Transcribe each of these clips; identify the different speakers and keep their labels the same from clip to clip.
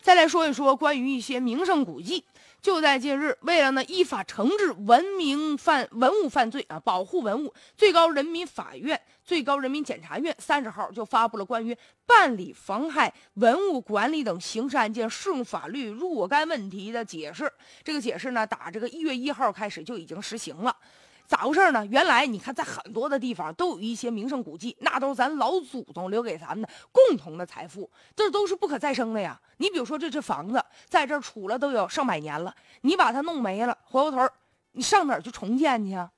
Speaker 1: 再来说一说关于一些名胜古迹。就在近日，为了呢依法惩治文明犯文物犯罪啊，保护文物，最高人民法院、最高人民检察院三十号就发布了关于办理妨害文物管理等刑事案件适用法律若干问题的解释。这个解释呢，打这个一月一号开始就已经实行了。咋回事呢？原来你看，在很多的地方都有一些名胜古迹，那都是咱老祖宗留给咱们的共同的财富，这都是不可再生的呀。你比如说，这这房子在这儿杵了都有上百年了，你把它弄没了，回过头，你上哪儿去重建去啊？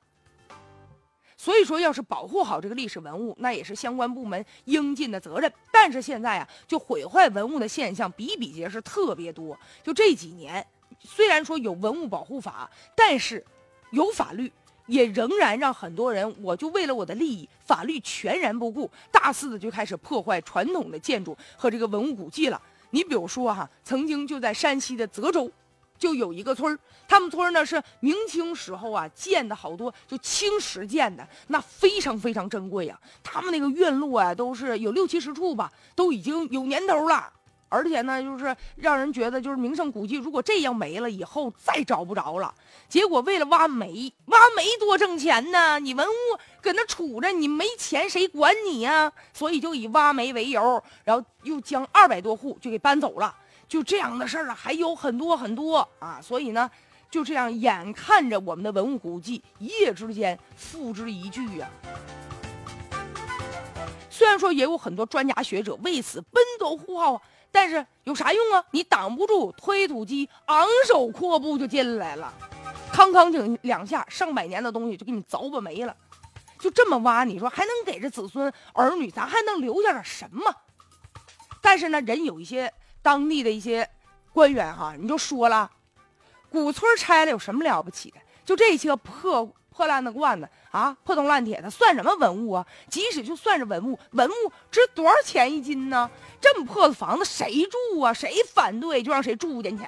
Speaker 1: 所以说，要是保护好这个历史文物，那也是相关部门应尽的责任。但是现在啊，就毁坏文物的现象比比皆是，特别多。就这几年，虽然说有文物保护法，但是有法律。也仍然让很多人，我就为了我的利益，法律全然不顾，大肆的就开始破坏传统的建筑和这个文物古迹了。你比如说哈，曾经就在山西的泽州，就有一个村儿，他们村儿呢是明清时候啊建的好多，就青石建的，那非常非常珍贵呀。他们那个院落啊都是有六七十处吧，都已经有年头了。而且呢，就是让人觉得，就是名胜古迹，如果这样没了，以后再找不着了。结果为了挖煤，挖煤多挣钱呢，你文物搁那杵着，你没钱谁管你呀？所以就以挖煤为由，然后又将二百多户就给搬走了。就这样的事儿啊，还有很多很多啊。所以呢，就这样眼看着我们的文物古迹一夜之间付之一炬呀。虽然说也有很多专家学者为此奔走呼号。但是有啥用啊？你挡不住推土机，昂首阔步就进来了，康康两两下，上百年的东西就给你凿吧没了。就这么挖，你说还能给这子孙儿女，咱还能留下点什么？但是呢，人有一些当地的一些官员哈，你就说了，古村拆了有什么了不起的？就这些破破烂的罐子啊，破铜烂铁的，算什么文物啊？即使就算是文物，文物值多少钱一斤呢？这么破的房子谁住啊？谁反对就让谁住进去。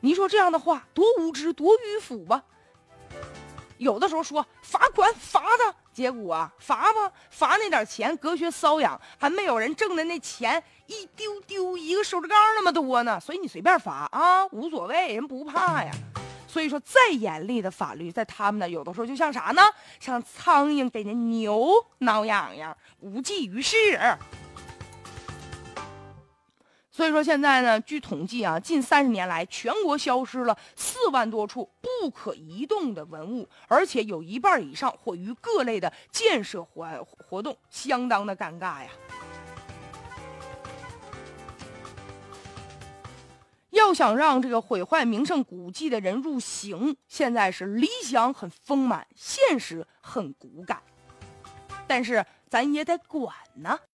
Speaker 1: 你说这样的话多无知多迂腐吧？有的时候说罚款罚他，结果啊罚吧罚那点钱隔靴搔痒，还没有人挣的那钱一丢丢一个手指盖那么多呢。所以你随便罚啊，无所谓，人不怕呀。所以说再严厉的法律，在他们那有的时候就像啥呢？像苍蝇给那牛挠痒痒，无济于事。所以说现在呢，据统计啊，近三十年来，全国消失了四万多处不可移动的文物，而且有一半以上毁于各类的建设活活动，相当的尴尬呀。要想让这个毁坏名胜古迹的人入刑，现在是理想很丰满，现实很骨感，但是咱也得管呢。